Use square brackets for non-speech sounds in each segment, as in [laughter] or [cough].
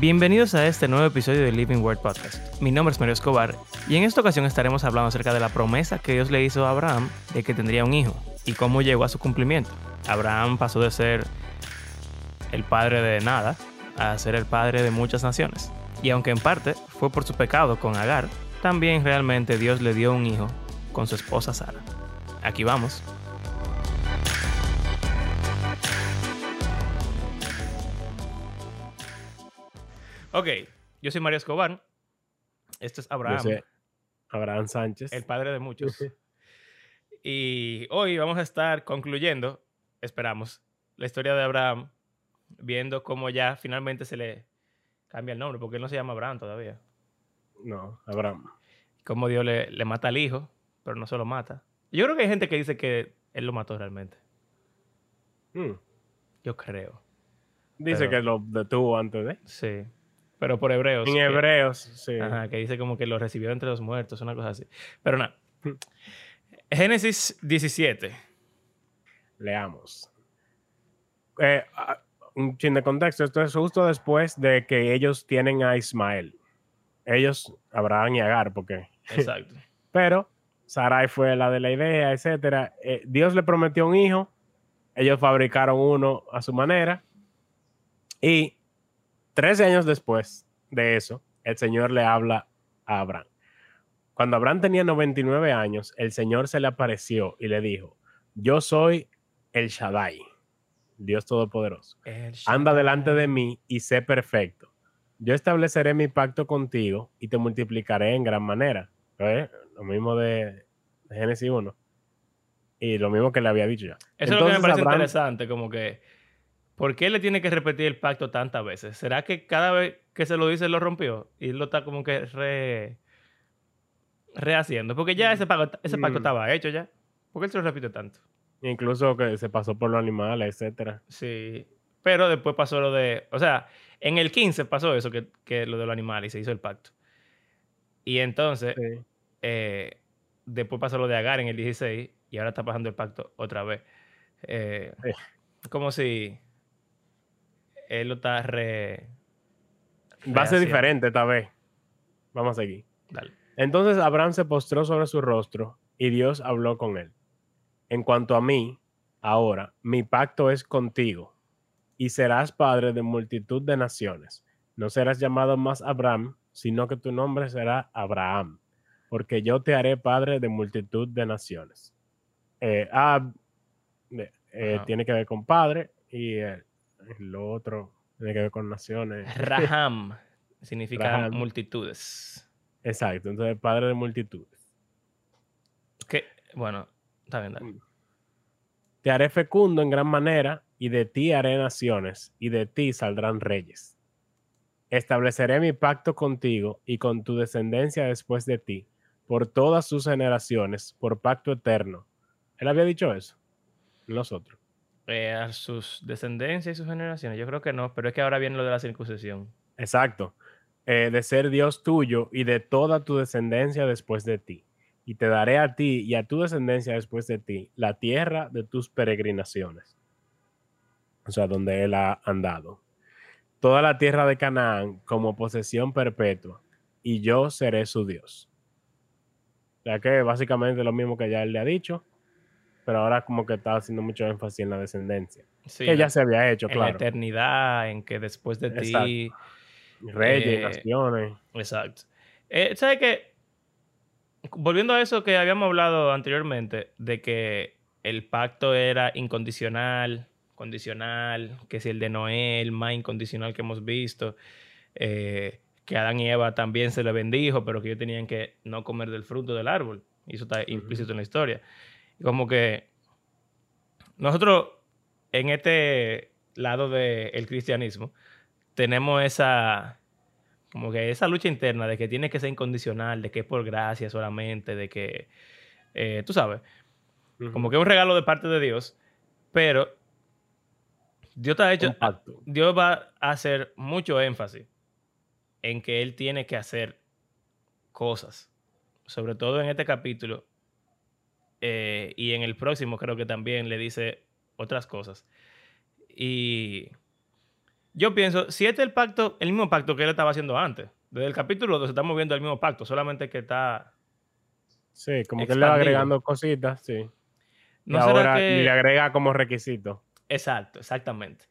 Bienvenidos a este nuevo episodio de Living Word Podcast. Mi nombre es Mario Escobar y en esta ocasión estaremos hablando acerca de la promesa que Dios le hizo a Abraham de que tendría un hijo y cómo llegó a su cumplimiento. Abraham pasó de ser el padre de nada a ser el padre de muchas naciones. Y aunque en parte fue por su pecado con Agar, también realmente Dios le dio un hijo con su esposa Sara. Aquí vamos. Ok, yo soy Mario Escobar. Este es Abraham. Yo Abraham Sánchez. El padre de muchos. [laughs] y hoy vamos a estar concluyendo, esperamos, la historia de Abraham, viendo cómo ya finalmente se le cambia el nombre, porque él no se llama Abraham todavía. No, Abraham. Cómo Dios le, le mata al hijo, pero no se lo mata. Yo creo que hay gente que dice que él lo mató realmente. Mm. Yo creo. Dice Pero- que lo detuvo antes de. Sí. Pero por hebreos. En que- hebreos, sí. Ajá, que dice como que lo recibió entre los muertos, una cosa así. Pero nada. [laughs] Génesis 17. Leamos. Eh, ah, un chin de contexto. Esto es justo después de que ellos tienen a Ismael. Ellos, Abraham y Agar, porque. [laughs] Exacto. Pero Sarai fue la de la idea, etcétera. Eh, Dios le prometió un hijo. Ellos fabricaron uno a su manera. Y 13 años después de eso, el Señor le habla a Abraham. Cuando Abraham tenía 99 años, el Señor se le apareció y le dijo, yo soy el Shaddai, Dios Todopoderoso. Anda delante de mí y sé perfecto. Yo estableceré mi pacto contigo y te multiplicaré en gran manera. ¿Ves? Lo mismo de, de Génesis 1. Y lo mismo que le había dicho ya. Eso es lo que me parece Abraham- interesante, como que, ¿por qué le tiene que repetir el pacto tantas veces? ¿Será que cada vez que se lo dice lo rompió? Y lo está como que re, rehaciendo. Porque ya ese pacto, ese pacto Mm. estaba hecho ya. ¿Por qué él se lo repite tanto? Incluso que se pasó por los animales, etcétera. Sí. Pero después pasó lo de. O sea, en el 15 pasó eso, que, que lo de los animales y se hizo el pacto. Y entonces, Sí. eh, después pasó lo de Agar en el 16 y ahora está pasando el pacto otra vez. Eh, Sí. Como si él lo está re. Va a ser diferente esta vez. Vamos a seguir. Dale. Entonces Abraham se postró sobre su rostro y Dios habló con él. En cuanto a mí, ahora, mi pacto es contigo y serás padre de multitud de naciones. No serás llamado más Abraham, sino que tu nombre será Abraham, porque yo te haré padre de multitud de naciones. Eh, eh, eh, Ajá. tiene que ver con padre y eh, lo otro tiene que ver con naciones. Raham [laughs] significa Raham. multitudes. Exacto, entonces padre de multitudes. Que, bueno, está bien, dale. Te haré fecundo en gran manera, y de ti haré naciones, y de ti saldrán reyes. Estableceré mi pacto contigo y con tu descendencia después de ti, por todas sus generaciones, por pacto eterno. Él había dicho eso. Nosotros. Eh, a sus descendencias y sus generaciones. Yo creo que no, pero es que ahora viene lo de la circuncisión. Exacto. Eh, de ser Dios tuyo y de toda tu descendencia después de ti. Y te daré a ti y a tu descendencia después de ti la tierra de tus peregrinaciones. O sea, donde Él ha andado. Toda la tierra de Canaán como posesión perpetua. Y yo seré su Dios. O sea que básicamente lo mismo que ya Él le ha dicho. Pero ahora como que está haciendo mucho énfasis en la descendencia. Sí, que la- ya se había hecho, en la claro. eternidad, en que después de ti. Reyes, eh, naciones. Exacto. Eh, ¿Sabes qué? Volviendo a eso que habíamos hablado anteriormente, de que el pacto era incondicional, condicional, que si el de Noé, el más incondicional que hemos visto, eh, que Adán y Eva también se le bendijo, pero que ellos tenían que no comer del fruto del árbol. Y eso está implícito en la historia. Como que nosotros, en este lado del cristianismo, tenemos esa, como que esa lucha interna de que tiene que ser incondicional, de que es por gracia solamente, de que, eh, tú sabes, como que es un regalo de parte de Dios, pero Dios te ha hecho. Dios va a hacer mucho énfasis en que Él tiene que hacer cosas, sobre todo en este capítulo, eh, y en el próximo creo que también le dice otras cosas. Y Yo pienso, si este es el pacto, el mismo pacto que él estaba haciendo antes. Desde el capítulo 2 estamos viendo el mismo pacto, solamente que está. Sí, como que él le va agregando cositas, sí. y No ahora que. le agrega como requisito. Exacto, exactamente.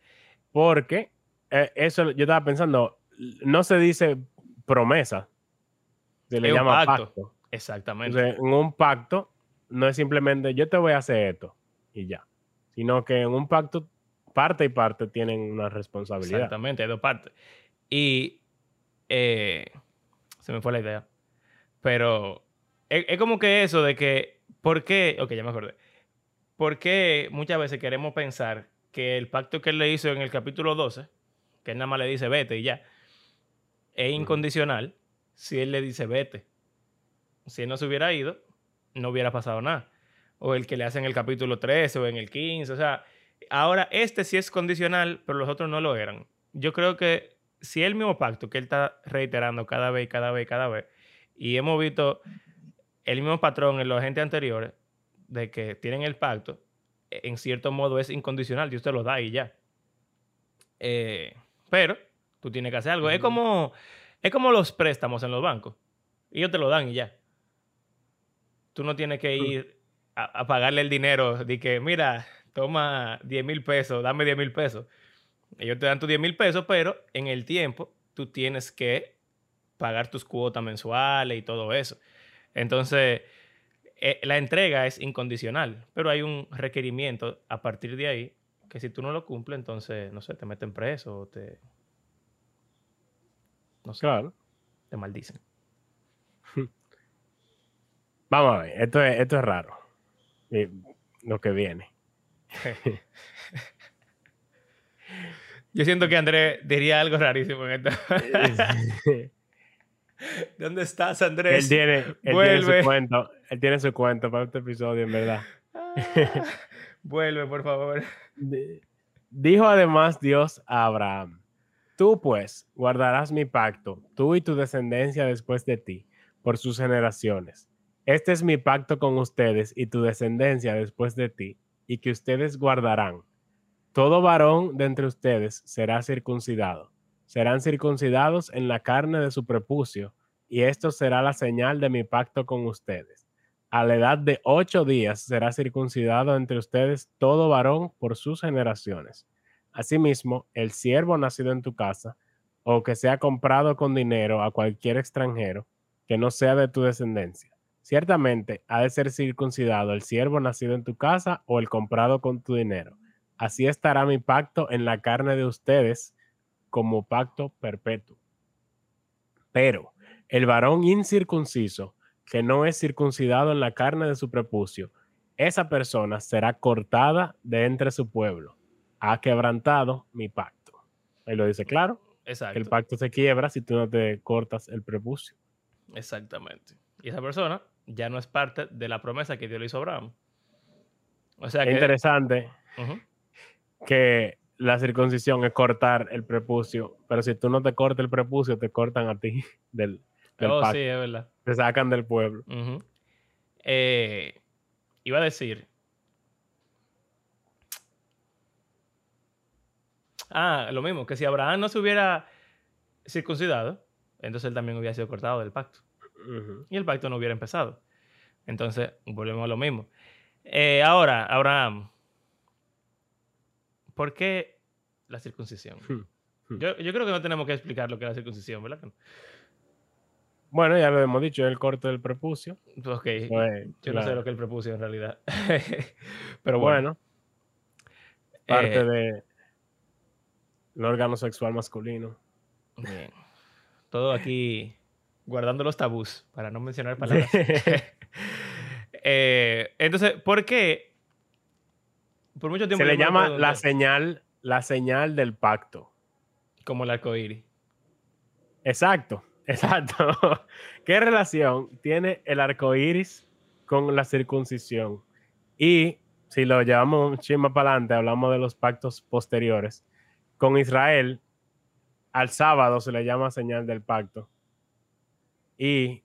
Porque eh, eso yo estaba pensando, no se dice promesa, se le Es llama pacto. pacto. Exactamente. Entonces, en un pacto no es simplemente yo te voy a hacer esto y ya, sino que en un pacto parte y parte tienen una responsabilidad. Exactamente, hay dos partes. Y eh, se me fue la idea. Pero es, es como que eso de que, ¿por qué? Ok, ya me acordé. ¿Por qué muchas veces queremos pensar que el pacto que él le hizo en el capítulo 12, que él nada más le dice vete y ya, es incondicional si él le dice vete? Si él no se hubiera ido, no hubiera pasado nada. O el que le hace en el capítulo 13 o en el 15. O sea, ahora este sí es condicional, pero los otros no lo eran. Yo creo que si el mismo pacto que él está reiterando cada vez, cada vez, cada vez, y hemos visto el mismo patrón en los agentes anteriores, de que tienen el pacto, en cierto modo es incondicional, Dios te lo da y ya. Eh, pero tú tienes que hacer algo. Es como, es como los préstamos en los bancos. Ellos te lo dan y ya. Tú no tienes que ir a, a pagarle el dinero de que, mira, toma 10 mil pesos, dame 10 mil pesos. Ellos te dan tus 10 mil pesos, pero en el tiempo tú tienes que pagar tus cuotas mensuales y todo eso. Entonces, eh, la entrega es incondicional, pero hay un requerimiento a partir de ahí que si tú no lo cumples, entonces, no sé, te meten preso o te... No sé, Claro. te maldicen. Vamos a ver, esto es, esto es raro. Lo que viene. [laughs] Yo siento que Andrés diría algo rarísimo en esto. [laughs] ¿Dónde estás, él Andrés? tiene, él tiene Vuelve. su cuento. Él tiene su cuento para este episodio, en verdad. Ah, Vuelve, por favor. Di- Dijo además Dios a Abraham, tú pues guardarás mi pacto, tú y tu descendencia después de ti, por sus generaciones. Este es mi pacto con ustedes y tu descendencia después de ti, y que ustedes guardarán. Todo varón de entre ustedes será circuncidado. Serán circuncidados en la carne de su prepucio, y esto será la señal de mi pacto con ustedes. A la edad de ocho días será circuncidado entre ustedes todo varón por sus generaciones. Asimismo, el siervo nacido en tu casa, o que sea comprado con dinero a cualquier extranjero, que no sea de tu descendencia. Ciertamente ha de ser circuncidado el siervo nacido en tu casa o el comprado con tu dinero. Así estará mi pacto en la carne de ustedes como pacto perpetuo. Pero el varón incircunciso, que no es circuncidado en la carne de su prepucio, esa persona será cortada de entre su pueblo. Ha quebrantado mi pacto. Ahí lo dice claro, Exacto. el pacto se quiebra si tú no te cortas el prepucio. Exactamente. Y esa persona ya no es parte de la promesa que Dios le hizo a Abraham. O sea Es que... interesante que la circuncisión es cortar el prepucio, pero si tú no te cortas el prepucio, te cortan a ti [laughs] del, del Oh, pacto. sí, es verdad. Te sacan del pueblo. Eh, iba a decir. Ah, lo mismo, que si Abraham no se hubiera circuncidado, entonces él también hubiera sido cortado del pacto. Y el pacto no hubiera empezado. Entonces, volvemos a lo mismo. Eh, ahora, Abraham, ¿por qué la circuncisión? Hmm. Yo, yo creo que no tenemos que explicar lo que es la circuncisión, ¿verdad? Bueno, ya lo hemos dicho, el corte del prepucio. Ok, Pues, yo no sé lo que él propuso en realidad. [laughs] Pero bueno. bueno, parte eh, de el órgano sexual masculino. Bien. Todo aquí guardando los tabús para no mencionar palabras. [laughs] [laughs] Eh, entonces, ¿por qué? Por mucho tiempo Se le llama la señal, la señal del pacto. como el arco iris. Exacto, [laughs] exacto. ¿Qué relación tiene el arco iris con la circuncisión? Y si lo llevamos un chisme para adelante, hablamos de los pactos posteriores. Con Israel, al sábado se le llama señal del pacto. Y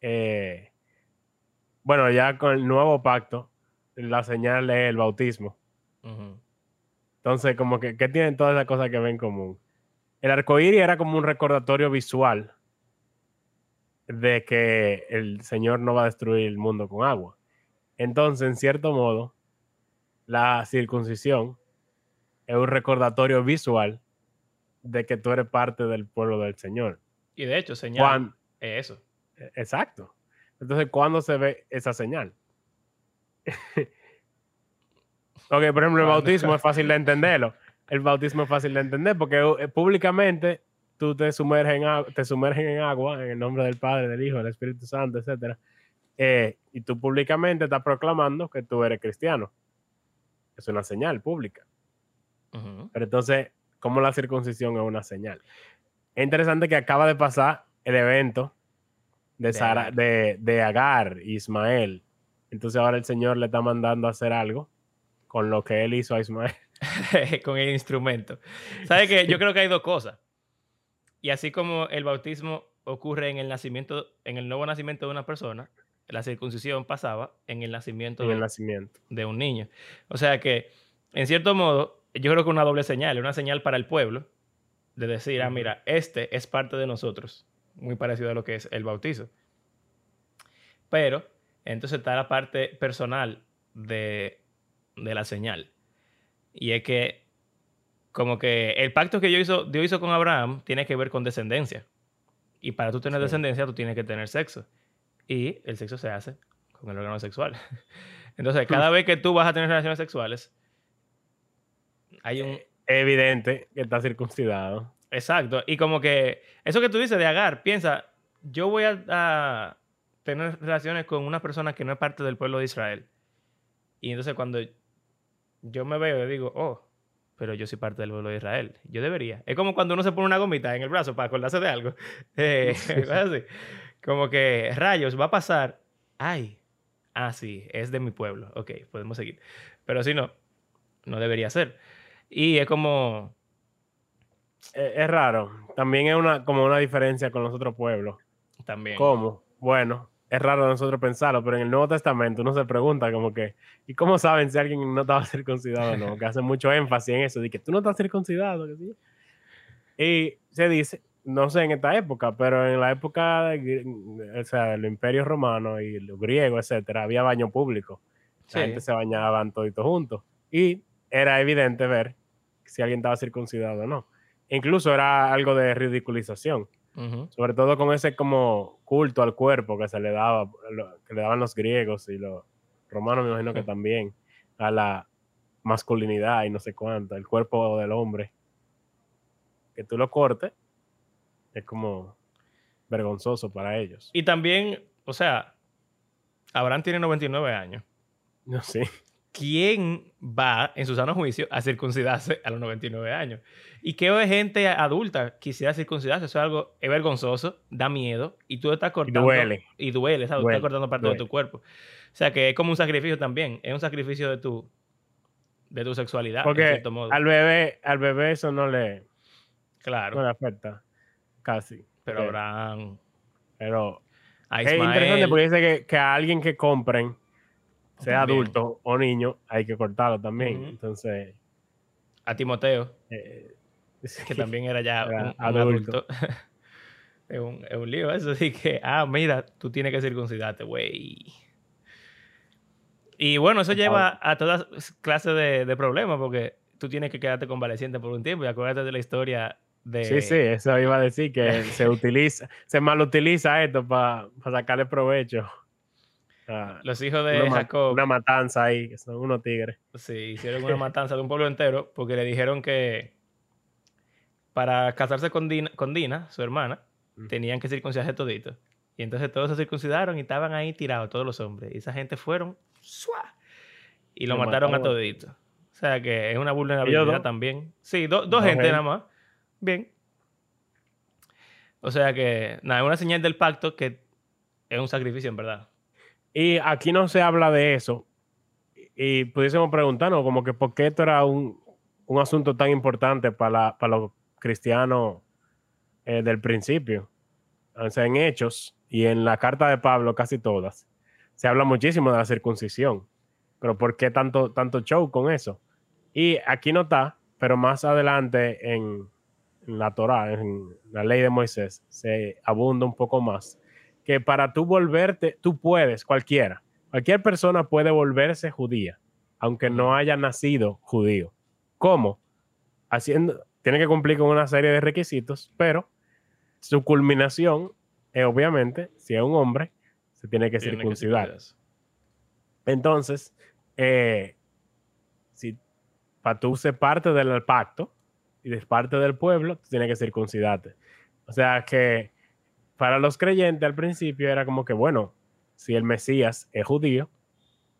eh, bueno, ya con el nuevo pacto, la señal es el bautismo. Entonces, como que, ¿qué tienen todas esas cosas que ven en común? el arco iris era como un recordatorio visual de que el Señor no va a destruir el mundo con agua. Entonces, en cierto modo, la circuncisión es un recordatorio visual de que tú eres parte del pueblo del Señor. Y de hecho, señal es eso. E, exacto. Entonces, ¿cuándo se ve esa señal? [laughs] ok, por ejemplo, el bautismo es fácil de entenderlo. El bautismo es fácil de entender porque eh, públicamente tú te sumerges en, te sumergen en agua en el nombre del Padre, del Hijo, del Espíritu Santo, etc. Eh, y tú públicamente estás proclamando que tú eres cristiano. Es una señal pública. Pero entonces, ¿cómo la circuncisión es una señal? Es interesante que acaba de pasar el evento de, Sara, de, de Agar, Ismael. Entonces ahora el Señor le está mandando a hacer algo con lo que él hizo a Ismael. [laughs] con el instrumento. ¿Sabe que Yo creo que hay dos cosas. Y así como el bautismo ocurre en el nacimiento, en el nuevo nacimiento de una persona, la circuncisión pasaba en el nacimiento, de, nacimiento. de un niño. O sea que, en cierto modo, yo creo que una doble señal, una señal para el pueblo, de decir, ah, mira, este es parte de nosotros, muy parecido a lo que es el bautizo. Pero, entonces está la parte personal de, de la señal. Y es que como que el pacto que Dios hizo, Dios hizo con Abraham tiene que ver con descendencia. Y para tú tener descendencia, tú tienes que tener sexo. Y el sexo se hace con el órgano sexual. [laughs] Entonces, cada vez que tú vas a tener relaciones sexuales, hay un... Evidente que está circuncidado. Exacto. Y como que eso que tú dices de Agar, piensa, yo voy a, a tener relaciones con una persona que no es parte del pueblo de Israel. Y entonces cuando yo me veo y digo, oh, pero yo soy parte del pueblo de Israel. Yo debería. Es como cuando uno se pone una gomita en el brazo para acordarse de algo. [laughs] Eh, [laughs] así. Como que, rayos, va a pasar. Ay, ah, sí, es de mi pueblo. Ok, podemos seguir. Pero si no, no debería ser. Y es como... Es, es raro. También es una, como una diferencia con los otros pueblos. También. ¿Cómo? Bueno, es raro nosotros pensarlo, pero en el Nuevo Testamento uno se pregunta como que, ¿y cómo saben si alguien no estaba [laughs] circuncidado o no? Que hace mucho énfasis en eso, de que tú no estás circuncidado. Y se dice, no sé en esta época, pero en la época o sea, del Imperio Romano y los griegos, etcétera, había baño público. La gente se bañaban toditos juntos. Y era evidente ver si alguien estaba circuncidado o no. Incluso era algo de ridiculización. Sobre todo con ese como culto al cuerpo que se le daba, que le daban los griegos y los romanos, me imagino que también, a la masculinidad y no sé cuánto, el cuerpo del hombre. Que tú lo cortes es como vergonzoso para ellos. Y también, o sea, Abraham tiene 99 años. [laughs] No sé. ¿Quién va en su sano juicio a circuncidarse a los 99 años? Y qué gente adulta quisiera circuncidarse, eso es algo es vergonzoso, da miedo y tú estás cortando. Y duele. Y duele, ¿sabes? estás cortando parte de tu cuerpo. O sea que es como un sacrificio también, es un sacrificio de tu, de tu sexualidad. Porque al bebé, al bebé eso no le, claro. no le afecta, casi. Pero Abraham. Pero es interesante porque dice que, que a alguien que compren sea adulto o niño, hay que cortarlo también. Entonces. A Timoteo. Eh, [laughs] que también era ya un, adulto. [laughs] es, un, es, un, lío eso. Así que, ah, mira, tú tienes que circuncidarte, güey. Y bueno, eso lleva a todas clases de, de, problemas porque tú tienes que quedarte convaleciente por un tiempo y acuérdate de la historia de... Sí, sí, eso iba a decir que [laughs] se utiliza, se mal utiliza esto para sacarle provecho. Los hijos de Jacob. Una matanza ahí, que son unos tigres. Sí, hicieron una [laughs] matanza de un pueblo entero porque le dijeron que para casarse con Dina, con Dina su hermana, tenían que circuncidarse todito. Y entonces todos se circuncidaron y estaban ahí tirados, todos los hombres. Y esa gente fueron y lo, mataron, a todito. O sea que es una vulnerabilidad también. Sí, dos gente nada más. Bien. O sea que, nada, es una señal del pacto que es un sacrificio en verdad. Y aquí no se habla de eso. Y pudiésemos preguntarnos como que por qué esto era un, asunto tan importante para, para los cristianos eh, del principio. O sea, en Hechos y en la carta de Pablo, casi todas, se habla muchísimo de la circuncisión. Pero ¿por qué tanto, tanto show con eso? Y aquí no está, pero más adelante en, en la Torá, en la ley de Moisés, se abunda un poco más, que para tú volverte, tú puedes, cualquiera, cualquier persona puede volverse judía, aunque no haya nacido judío. ¿Cómo? Haciendo, tiene que cumplir con una serie de requisitos, pero su culminación es obviamente, si es un hombre, se tiene que circuncidar. Entonces, eh, si para tú ser parte del pacto y de parte del pueblo, tú tienes que circuncidarte. O sea que para los creyentes al principio era como que, bueno, si el Mesías es judío,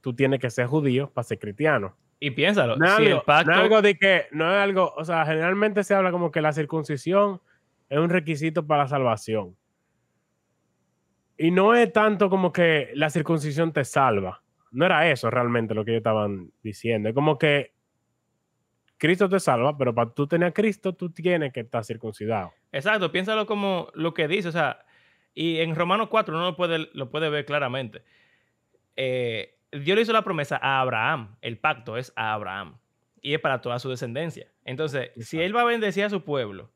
tú tienes que ser judío para ser cristiano. Y piénsalo, no, es algo de que, no es algo, o sea, generalmente se habla como que la circuncisión es un requisito para la salvación. Y no es tanto como que la circuncisión te salva. No era eso realmente lo que ellos estaban diciendo. Es como que Cristo te salva, pero para tú tener a Cristo, tú tienes que estar circuncidado. Exacto, piénsalo como lo que dice, o sea, y en Romanos 4 uno lo puede, lo puede ver claramente. Eh, Dios le hizo la promesa a Abraham, el pacto es a Abraham, y es para toda su descendencia. Entonces, si él va a bendecir a su pueblo,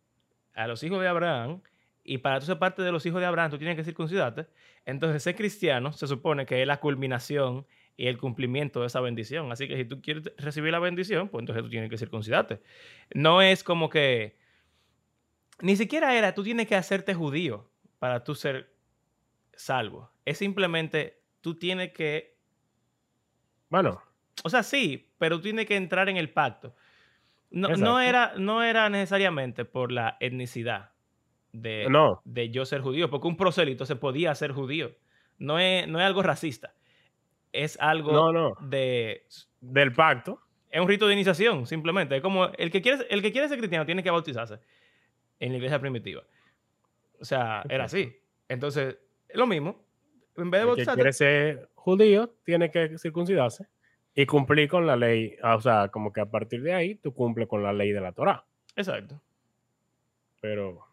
a los hijos de Abraham, y para tú ser parte de los hijos de Abraham, tú tienes que circuncidarte, entonces ser cristiano se supone que es la culminación y el cumplimiento de esa bendición. Así que si tú quieres recibir la bendición, pues entonces tú tienes que circuncidarte. No es como que, ni siquiera era, tú tienes que hacerte judío para tú ser salvo. Es simplemente, tú tienes que... Bueno. O sea, sí, pero tú tienes que entrar en el pacto. No, no, era, no era necesariamente por la etnicidad de, no. de yo ser judío, porque un prosélito se podía ser judío. No es, no es algo racista es algo de... Del pacto. Es un rito de iniciación, simplemente. Es como el que quiere, el que quiere ser cristiano tiene que bautizarse en la iglesia primitiva. O sea, era así. Entonces, es lo mismo. En vez de que quiere ser judío tiene que circuncidarse y cumplir con la ley. Ah, o sea, como que a partir de ahí tú cumples con la ley de la Torah. Exacto. Pero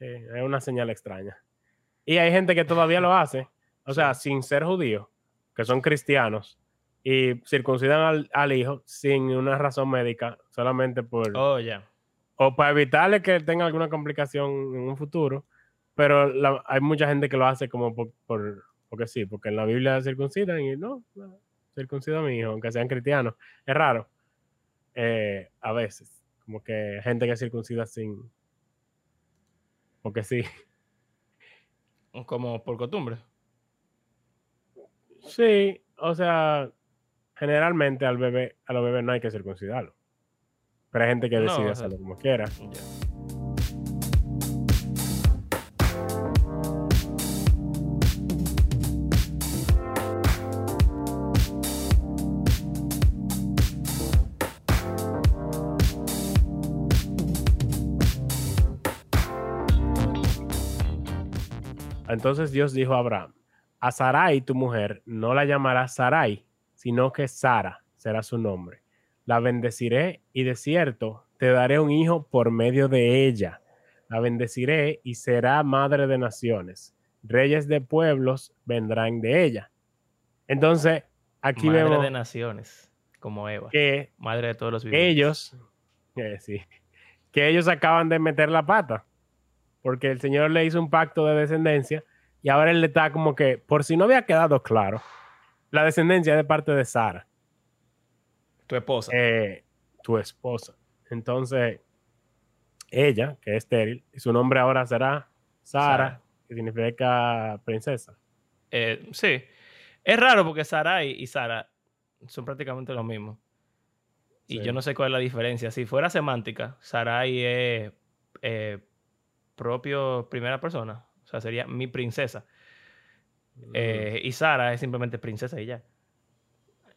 eh, es una señal extraña. Y hay gente que todavía lo hace, o sea, sin ser judío que son cristianos y circuncidan al, hijo sin una razón médica, solamente por... Oh, ya. O para evitarle que tenga alguna complicación en un futuro. Pero hay mucha gente que lo hace como por, porque sí, porque en la Biblia circuncidan y no, no circuncida a mi hijo, aunque sean cristianos. Es raro. Eh, a veces. Como que gente que circuncida sin. Porque sí. Como por costumbre. Sí, o sea, generalmente al bebé, a los bebés no hay que circuncidarlo. Pero hay gente que decide hacerlo como quiera. Entonces Dios dijo a Abraham, a Sarai, tu mujer, no la llamarás Sarai, sino que Sara será su nombre. La bendeciré y de cierto te daré un hijo por medio de ella. La bendeciré y será madre de naciones. Reyes de pueblos vendrán de ella. Entonces, aquí madre vemos. de naciones, como Eva. Que madre de todos los vivientes. Ellos, eh, sí, que ellos acaban de meter la pata. Porque el Señor le hizo un pacto de descendencia y ahora él le está como que, por si no había quedado claro, la descendencia es de parte de Sara. Tu esposa. Eh, tu esposa. Entonces, ella, que es estéril, y su nombre ahora será Sara, que significa princesa. Eh, sí. Es raro porque Sarai y Sara son prácticamente lo mismo. Y yo no sé cuál es la diferencia. Si fuera semántica, Sarai es eh, propio primera persona. O sea, sería mi princesa. Mm. Eh, y Sara es simplemente princesa y ya.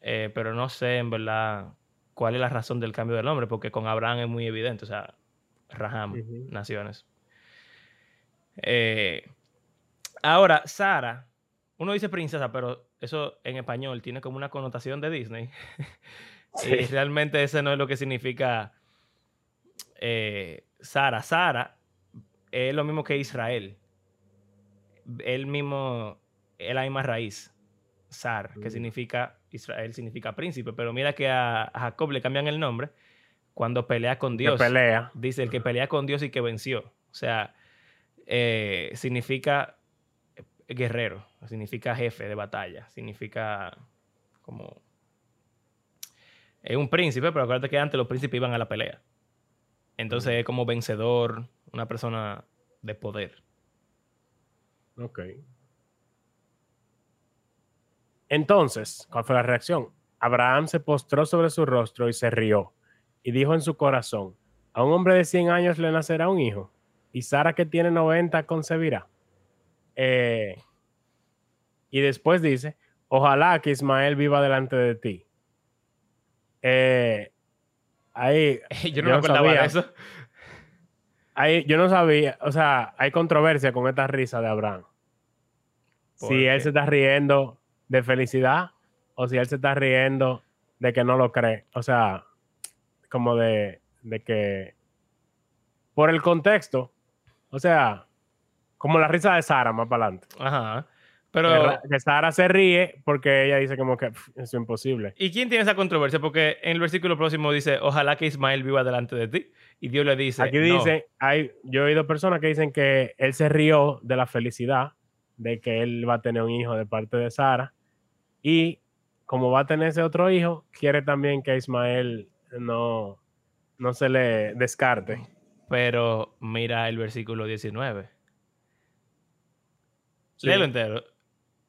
Eh, pero no sé en verdad cuál es la razón del cambio del nombre, porque con Abraham es muy evidente, o sea, Raham, naciones. Eh, ahora, Sara, uno dice princesa, pero eso en español tiene como una connotación de Disney. [laughs] y realmente ese no es lo que significa Sara. Sara es lo mismo que Israel él mismo es la misma raíz, Sar, que mm. significa, Israel significa príncipe, pero mira que a, Jacob le cambian el nombre cuando pelea con Que Dios. pelea. Dice el que pelea con Dios y que venció. O sea, eh, significa guerrero, significa jefe de batalla, significa como... Es un príncipe, pero acuérdate que antes los príncipes iban a la pelea. Entonces es como vencedor, una persona de poder. Ok. Entonces, ¿cuál fue la reacción? Abraham se postró sobre su rostro y se rió, y dijo en su corazón, a un hombre de 100 años le nacerá un hijo, y Sara que tiene 90 concebirá. Eh, y después dice, ojalá que Ismael viva delante de ti. Eh, ahí, [laughs] Yo no Yo me acordaba sabía. de eso. ahí, yo no sabía, o sea, hay controversia con esta risa de Abraham. ¿Por si él se está riendo de felicidad o si él se está riendo de que no lo cree. O sea, como de, de que por el contexto, o sea, como la risa de Sara más para adelante. Ajá. Pero, que Sara se ríe porque ella dice como que "Pf, eso es imposible. ¿y quién tiene esa controversia? Porque en el versículo próximo dice, ojalá que Ismael viva delante de ti. Y Dios le dice, Aquí "No". dice, hay, yo he oído personas que dicen que él se rió de la felicidad de que él va a tener un hijo de parte de Sara y como va a tener ese otro hijo, quiere también que Ismael no, no se le descarte. Pero mira el versículo 19. Sí. Léelo entero.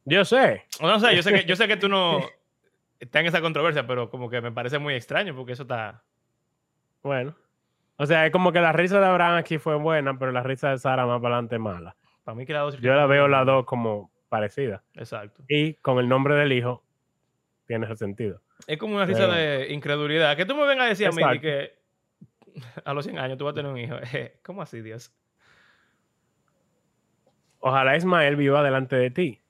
Yo sé, O no sé, yo sé que, yo sé que tú no [laughs] estás en esa controversia, pero como que me parece muy extraño porque eso está... bueno. O sea, es como que la risa de Abraham aquí fue buena, pero la risa de Sara más para adelante mala. Para mí que las dos... Yo la veo las dos como parecidas. Exacto. Y con el nombre del hijo, tiene ese sentido. Es como una risa Pero- de incredulidad. Que tú me vengas a decir a mí que [laughs] a los 100 años tú vas a tener un hijo. [laughs] ¿Cómo así, Dios? ojalá Ismael viva delante de ti.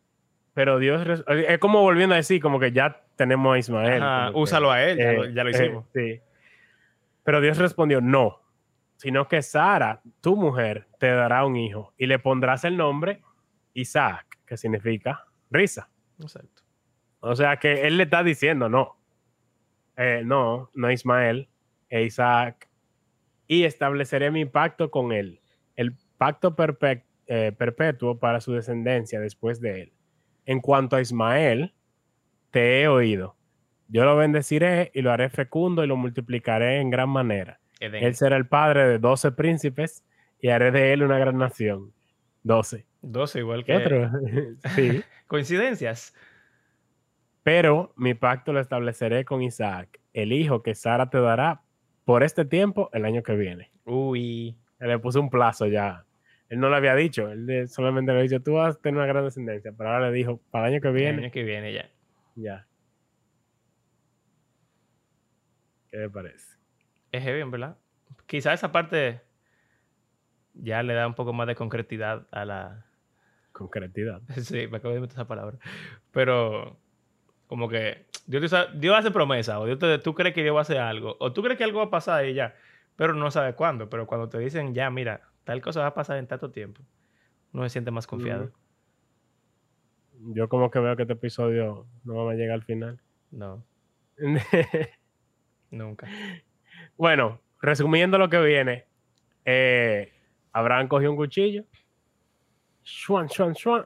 Pero Dios, res- es como volviendo a decir, como que ya tenemos a Ismael. Ajá, como que, úsalo a él, ya, eh, lo, ya lo eh, hicimos. sí. Pero Dios respondió, no, sino que Sara, tu mujer, te dará un hijo y le pondrás el nombre Isaac, que significa risa. Exacto. O sea que él le está diciendo, no, eh, no, no Ismael, es Isaac, y estableceré mi pacto con él, el pacto perpe- eh, perpetuo para su descendencia después de él. En cuanto a Ismael, te he oído. Yo lo bendeciré y lo haré fecundo y lo multiplicaré en gran manera. Edén. Él será el padre de doce príncipes y haré de él una gran nación. Doce. 12 igual ¿Qué que... otro? [laughs] sí. Coincidencias. Pero mi pacto lo estableceré con Isaac, el hijo que Sara te dará por este tiempo el año que viene. Uy. Él le puso un plazo ya. Él no lo había dicho, él solamente le dicho, tú vas a tener una gran descendencia, pero ahora le dijo, para el año que El viene, año que viene ya. ya. ¿Qué le parece? Es heavy, en verdad. Quizá esa parte ya le da un poco más de concretidad a la... Concretidad. [laughs] Sí, me acabo de meter esa palabra. Pero como que Dios, te Dios hace promesa, o Dios te- tú crees que Dios va a hacer algo, o tú crees que algo va a pasar y ya, pero no sabes cuándo. Pero cuando te dicen, ya, mira, tal cosa va a pasar en tanto tiempo, uno se siente más confiado. Yo como que veo que este episodio no vamos a llegar al final. No, [laughs] nunca. bueno, resumiendo lo que viene, eh, Abraham cogió un cuchillo, shuan, shuan, shuan,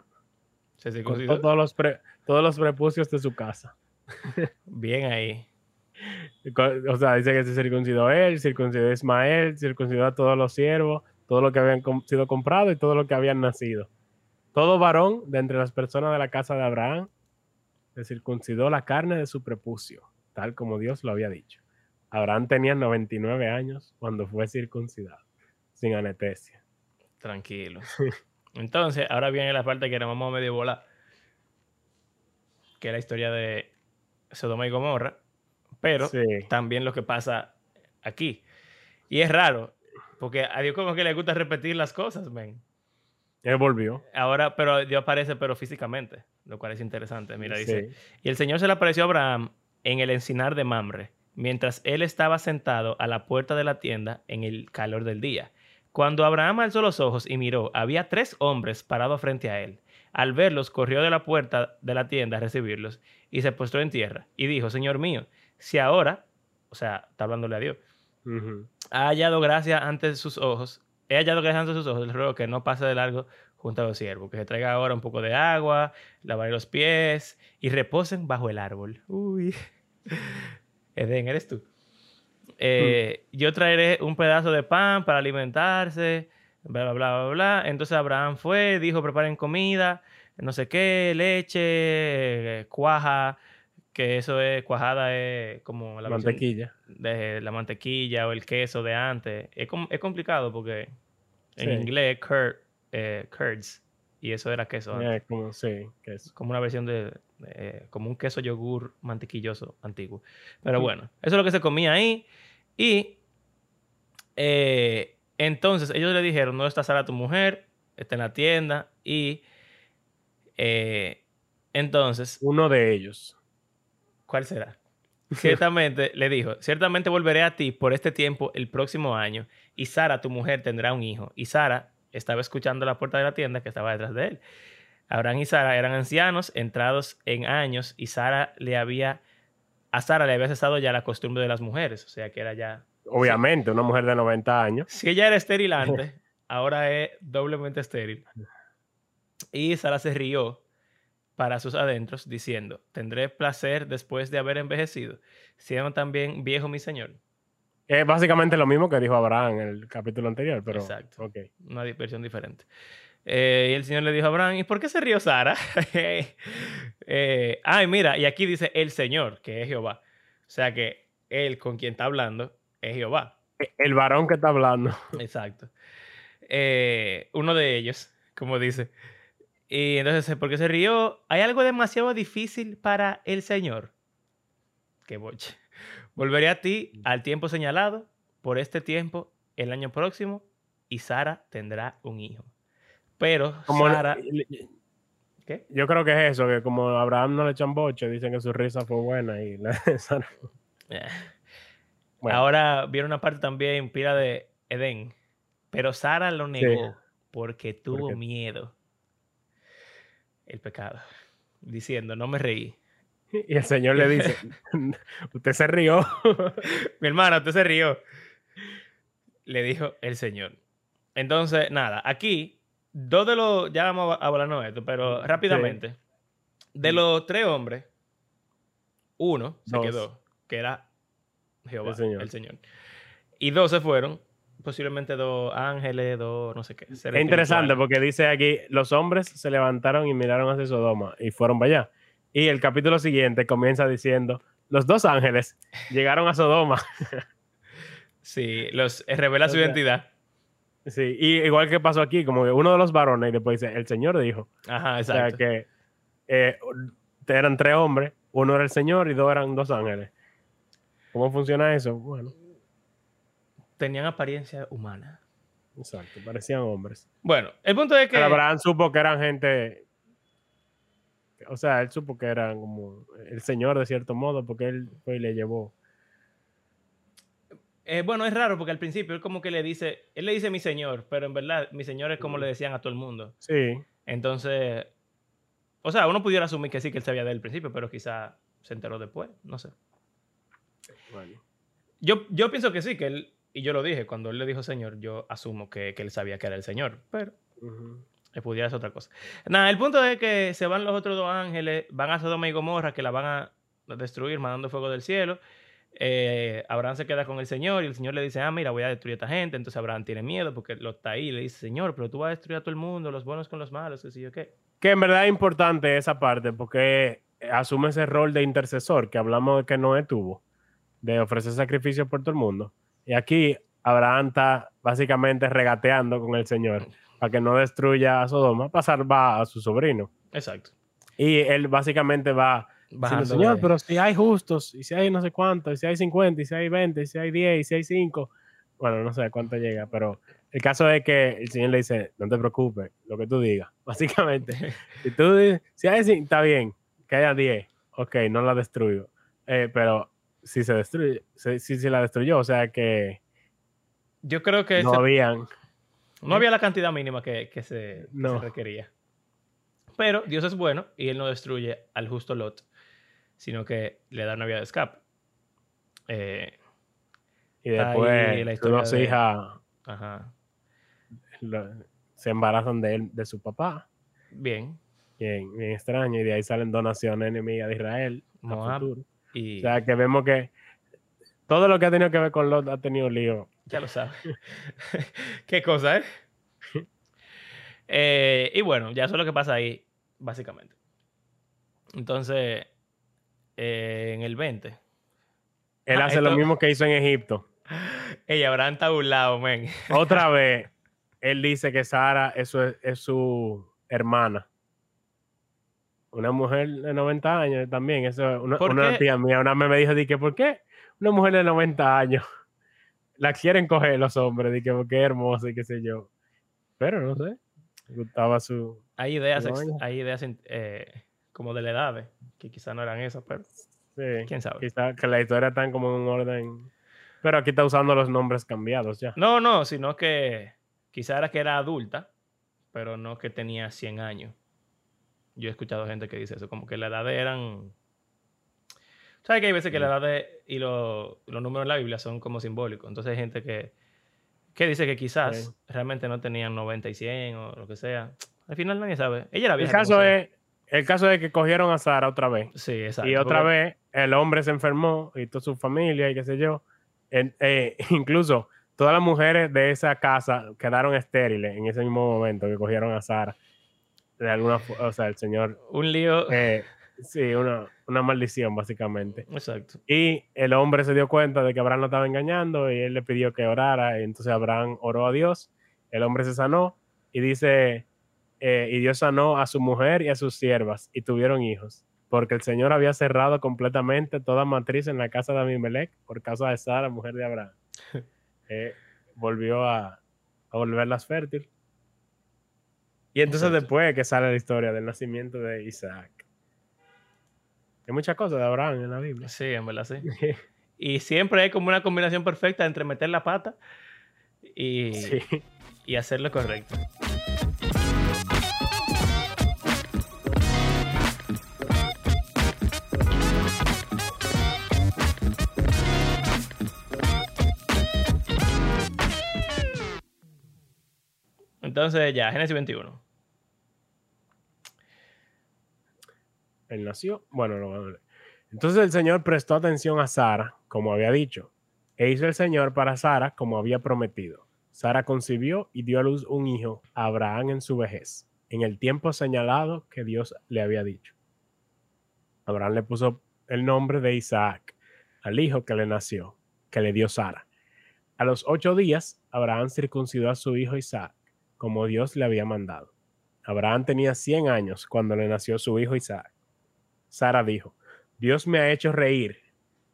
Se circuncidó. todos los, pre- todos los prepucios de su casa. [laughs] Bien ahí. O sea, dice que se circuncidó él, circuncidó a Ismael, circuncidó a todos los siervos, todo lo que habían sido comprado y todo lo que habían nacido. Todo varón de entre las personas de la casa de Abraham se circuncidó la carne de su prepucio, tal como Dios lo había dicho. Abraham tenía 99 años cuando fue circuncidado, sin anestesia. Tranquilo. [laughs] Entonces, ahora viene la parte que nos vamos a medio volar. Que es la historia de Sodoma y Gomorra. Pero Sí. también lo que pasa aquí. Y es raro. Porque a Dios como que le gusta repetir las cosas, men. Él volvió. Ahora, pero Dios aparece, pero físicamente. Lo cual es interesante. Mira, dice. Y el Señor se le apareció a Abraham en el encinar de Mamre, mientras él estaba sentado a la puerta de la tienda en el calor del día. Cuando Abraham alzó los ojos y miró, había tres hombres parados frente a él. Al verlos, corrió de la puerta de la tienda a recibirlos y se postró en tierra y dijo, Señor mío, si ahora, o sea, está hablándole a Dios, ha hallado gracia ante sus ojos. He hallado gracia ante sus ojos. Le ruego que no pase de largo junto a los siervos. Que se traiga ahora un poco de agua, lavaré los pies y reposen bajo el árbol. Uy. [laughs] Edén, eres tú. Eh, Yo traeré un pedazo de pan para alimentarse. Bla, bla, bla, bla, bla. Entonces Abraham fue, dijo, preparen comida, no sé qué, leche, eh, cuaja, que eso es, cuajada es como la Mantequilla. de la mantequilla o el queso de antes. Es, com- es complicado porque en Sí. inglés curd, eh, curds y eso era queso. Eh, como, sí. Como una versión de, de- como un queso yogur mantequilloso antiguo. Pero bueno, eso es lo que se comía ahí. Y eh, entonces ellos le dijeron, no está Sara tu mujer, está en la tienda. Y eh, entonces Uno de ellos. ¿Cuál será? [laughs] Ciertamente, le dijo, ciertamente volveré a ti por este tiempo el próximo año y Sara, tu mujer, tendrá un hijo. Y Sara estaba escuchando la puerta de la tienda que estaba detrás de él. Abraham y Sara eran ancianos, entrados en años, y Sara le había, a Sara le había cesado ya la costumbre de las mujeres, o sea que era ya... Obviamente, una mujer de 90 años. Si ella era estéril antes, [laughs] ahora es doblemente estéril. Y Sara se rió para sus adentros, diciendo, tendré placer después de haber envejecido, siendo también viejo mi señor. Es básicamente lo mismo que dijo Abraham en el capítulo anterior, pero. Exacto. Una versión diferente. Eh, y el Señor le dijo a Abraham, ¿y por qué se rió Sara? [laughs] eh, ay, mira, y aquí dice el Señor, que es Jehová. O sea que él con quien está hablando es Jehová. El varón que está hablando. Exacto. Eh, uno de ellos, como dice. Y entonces, ¿por qué se rió? ¿Hay algo demasiado difícil para el Señor? Qué boche. Volveré a ti al tiempo señalado, por este tiempo, el año próximo, y Sara tendrá un hijo. Pero Como Sara... ¿Qué? Yo creo que es eso, que como Abraham no le echan boche, dicen que su risa fue buena y la [laughs] Sara- Eh. Bueno. Ahora viene una parte también, pila de Edén. Pero Sara lo negó porque tuvo Porque- miedo. El pecado. Diciendo, no me reí. Y el Señor le dice, [laughs] usted se rió. [laughs] Mi hermana, usted se rió. Le dijo el Señor. Entonces, nada, aquí, dos de los, ya vamos a hablar de esto, pero rápidamente. De los tres hombres, uno se quedó, que era Jehová, El Señor. el Señor. Y dos se fueron, posiblemente dos ángeles, dos no sé qué. Es interesante porque dice aquí, los hombres se levantaron y miraron hacia Sodoma y fueron para allá. Y el capítulo siguiente comienza diciendo, los dos ángeles llegaron a Sodoma. [laughs] Sí, los eh, revela su O sea, identidad. Sí, y igual que pasó aquí, como que uno de los varones y después dice, el Señor dijo. Ajá, O sea exacto. que eh, eran tres hombres, uno era el Señor y dos eran dos ángeles. ¿Cómo funciona eso? Bueno, Tenían apariencia humana. exacto, parecían hombres. Bueno, el punto es que... Pero Abraham supo que eran gente. O sea, él supo que eran como el Señor de cierto modo, porque él fue y le llevó. Eh, bueno, es raro porque al principio él como que le dice, él le dice mi señor, pero en verdad mi señor es como le decían a todo el mundo. Sí, Entonces, o sea, uno pudiera asumir que sí, que él sabía del principio, pero quizá se enteró después, no sé. bueno. Yo, yo pienso que sí, que él, y yo lo dije, cuando él le dijo señor, yo asumo que, que él sabía que era el señor, pero pudiera ser otra cosa. Nada, el punto es que se van los otros dos ángeles, van a Sodoma y Gomorra, que la van a destruir mandando fuego del cielo. Eh, Abraham se queda con el Señor y el Señor le dice, ah, mira, voy a destruir a esta gente. Entonces Abraham tiene miedo porque lo está ahí le dice, Señor, pero tú vas a destruir a todo el mundo, los buenos con los malos, qué sé yo qué. Que en verdad es importante esa parte, porque asume ese rol de intercesor que hablamos de que Noé tuvo, de ofrecer sacrificios por todo el mundo. Y aquí Abraham está básicamente regateando con el Señor para que no destruya a Sodoma, para salvar a su sobrino. Exacto. Y él básicamente va diciendo, Señor, pero si hay justos, y si hay no sé cuántos, y si hay 50, y si hay 20, y si hay 10, y si hay 5, bueno, no sé cuánto llega, pero el caso es que el Señor le dice, no te preocupes, lo que tú digas, [laughs] básicamente. [laughs] si tú dices, si hay 5, está bien, que haya 10, ok, no la destruyo, Eh, pero si se destruye, si, si se la destruyó, o sea que Yo creo que no habían, no había la cantidad mínima que, que se, que No. se requería. Pero Dios es bueno y Él no destruye al justo Lot, sino que le da una vía de escape. Eh, Y después la historia de- hijas se embarazan de él, de su papá. Bien. Bien, bien extraño. Y de ahí salen donaciones enemigas de Israel. a Moab. futuro. Y O sea, que vemos que todo lo que ha tenido que ver con Lot ha tenido lío. Ya lo sabes. [laughs] Qué cosa, ¿eh? Eh, Y bueno, ya eso es lo que pasa ahí, básicamente. Entonces, eh, en el 20. Él Ah, hace lo mismo que hizo en Egipto. [laughs] Ella Abraham está burlado, men. [laughs] Otra vez, él dice que Sara es su, es su hermana. Una mujer de 90 años también. Eso, una, ¿Por una tía mía una me dijo, di que, ¿por qué una mujer de 90 años la quieren coger los hombres? Di que, porque es hermosa y qué sé yo. Pero no sé. Gustaba su... Hay ideas, ex- hay ideas eh, como de la edad, que quizás no eran esas, pero Sí, quién sabe. quizá que la historia está como en un orden... Pero aquí está usando los nombres cambiados ya. No, no, sino que quizás era que era adulta, pero no que tenía 100 años. Yo he escuchado gente que dice eso, como que la edad de eran... ¿Sabes que hay veces que la edad de, y lo- los números en la Biblia son como simbólicos? Entonces hay gente que, que dice que quizás Sí. realmente no tenían 90 y 100 o lo que sea. Al final nadie sabe. Ella era El vieja. como caso, es, el caso es que cogieron a Sara otra vez. Sí, exacto. Y otra porque- vez el hombre se enfermó y toda su familia y qué sé yo. Eh, [laughs] incluso todas las mujeres de esa casa quedaron estériles en ese mismo momento que cogieron a Sara. De alguna o sea, el señor, Un lío. eh, sí, una, una maldición básicamente. Exacto. Y el hombre se dio cuenta de que Abraham lo estaba engañando y él le pidió que orara. Y entonces Abraham oró a Dios. El hombre se sanó y dice, eh, y Dios sanó a su mujer y a sus siervas y tuvieron hijos. Porque el Señor había cerrado completamente toda matriz en la casa de Abimelech por causa de Sara, mujer de Abraham. [laughs] Eh, volvió a, a volverlas fértil. Y entonces Exacto. después que sale la historia del nacimiento de Isaac. Hay muchas cosas de Abraham en la Biblia. Sí, en verdad sí. [laughs] Y siempre hay como una combinación perfecta entre meter la pata y, Sí. y hacer lo correcto. Entonces ya, Génesis 21. Él nació. Bueno, leer. Entonces el Señor prestó atención a Sara, como había dicho, e hizo el Señor para Sara como había prometido. Sara concibió y dio a luz un hijo a Abraham en su vejez, en el tiempo señalado que Dios le había dicho. Abraham le puso el nombre de Isaac al hijo que le nació, que le dio Sara. A los ocho días, Abraham circuncidó a su hijo Isaac, como Dios le había mandado. Abraham tenía 100 años cuando le nació su hijo Isaac. Sara dijo, Dios me ha hecho reír.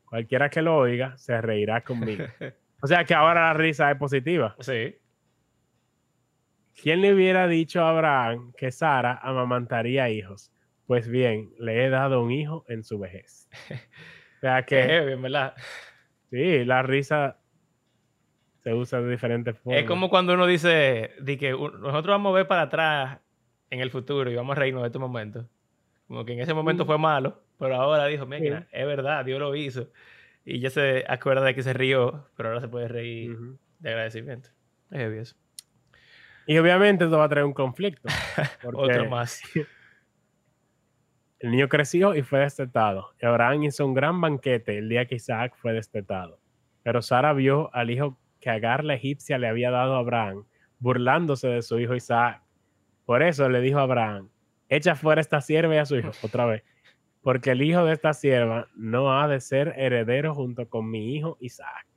Cualquiera que lo oiga se reirá conmigo. [laughs] O sea que ahora la risa es positiva. Sí. ¿Quién le hubiera dicho a Abraham que Sara amamantaría hijos? Pues bien, le he dado un hijo en su vejez. O sea Que [laughs] heavy, verdad. sí, la risa se usa de diferentes formas. Es como cuando uno dice di que nosotros vamos a ver para atrás en el futuro y vamos a reírnos de este momento. Como que en ese momento Mm. fue malo, pero ahora dijo, mira, Sí. es verdad, Dios lo hizo. Y ya se acuerda de que se rió, pero ahora se puede reír de agradecimiento. Es heavy eso. Y obviamente esto va a traer un conflicto. [laughs] Otro más. [laughs] El niño creció y fue destetado. Y Abraham hizo un gran banquete el día que Isaac fue destetado. Pero Sara vio al hijo que Agar la egipcia le había dado a Abraham, burlándose de su hijo Isaac. Por eso le dijo a Abraham, echa fuera esta sierva y a su hijo, otra vez, porque el hijo de esta sierva no ha de ser heredero junto con mi hijo Isaac.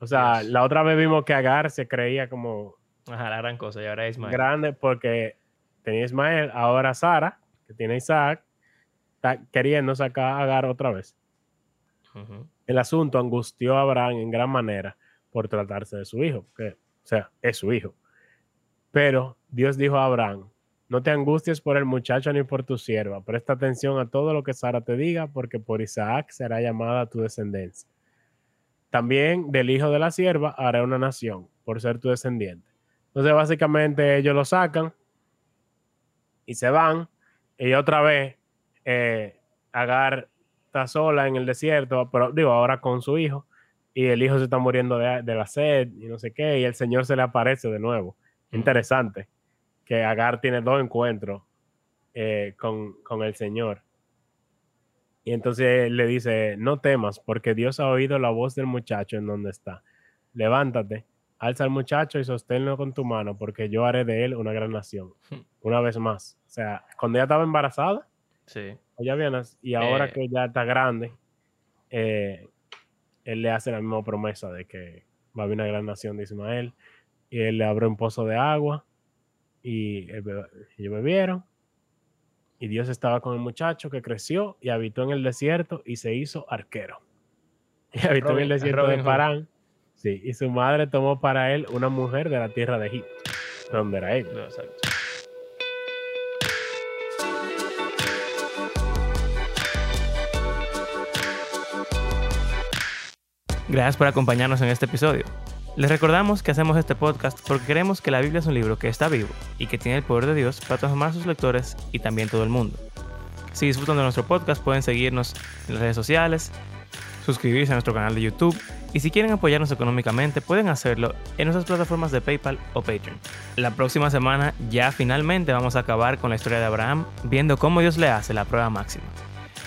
O sea, la otra vez vimos que Agar se creía como Ajá, la gran cosa. Y ahora Ismael. grande porque tenía Ismael, ahora Sara, que tiene Isaac, está queriendo sacar a Agar otra vez. El asunto angustió a Abraham en gran manera por tratarse de su hijo, que, o sea, es su hijo. Pero Dios dijo a Abraham, no te angusties por el muchacho ni por tu sierva, presta atención a todo lo que Sara te diga, porque por Isaac será llamada tu descendencia. También del hijo de la sierva haré una nación, por ser tu descendiente. Entonces, básicamente, ellos lo sacan y se van, y otra vez eh, Agar está sola en el desierto, pero digo, ahora con su hijo, y el hijo se está muriendo de, de la sed y no sé qué, y el Señor se le aparece de nuevo. Interesante que Agar tiene dos encuentros eh, con, con el Señor. Y entonces le dice, no temas, porque Dios ha oído la voz del muchacho en donde está. Levántate, alza al muchacho y sosténlo con tu mano, porque yo haré de él una gran nación. Una vez más. O sea, cuando ella estaba embarazada, Sí. ella viene, y ahora Eh. que ya está grande, eh, él le hace la misma promesa de que va a haber una gran nación de Ismael. Y él le abre un pozo de agua y ellos bebieron. Y Dios estaba con el muchacho que creció y habitó en el desierto y se hizo arquero. [laughs] Y habitó en el desierto Robin de Hood. Parán. Sí, y su madre tomó para él una mujer de la tierra de Egipto, donde era él. Exacto. Gracias por acompañarnos en este episodio. Les recordamos que hacemos este podcast porque creemos que la Biblia es un libro que está vivo y que tiene el poder de Dios para transformar a sus lectores y también todo el mundo. Si disfrutan de nuestro podcast pueden seguirnos en las redes sociales, suscribirse a nuestro canal de YouTube y si quieren apoyarnos económicamente pueden hacerlo en nuestras plataformas de PayPal o Patreon. La próxima semana ya finalmente vamos a acabar con la historia de Abraham viendo cómo Dios le hace la prueba máxima.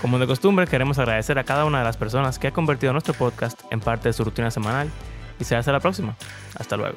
Como de costumbre queremos agradecer a cada una de las personas que ha convertido nuestro podcast en parte de su rutina semanal y será hasta la próxima. Hasta luego.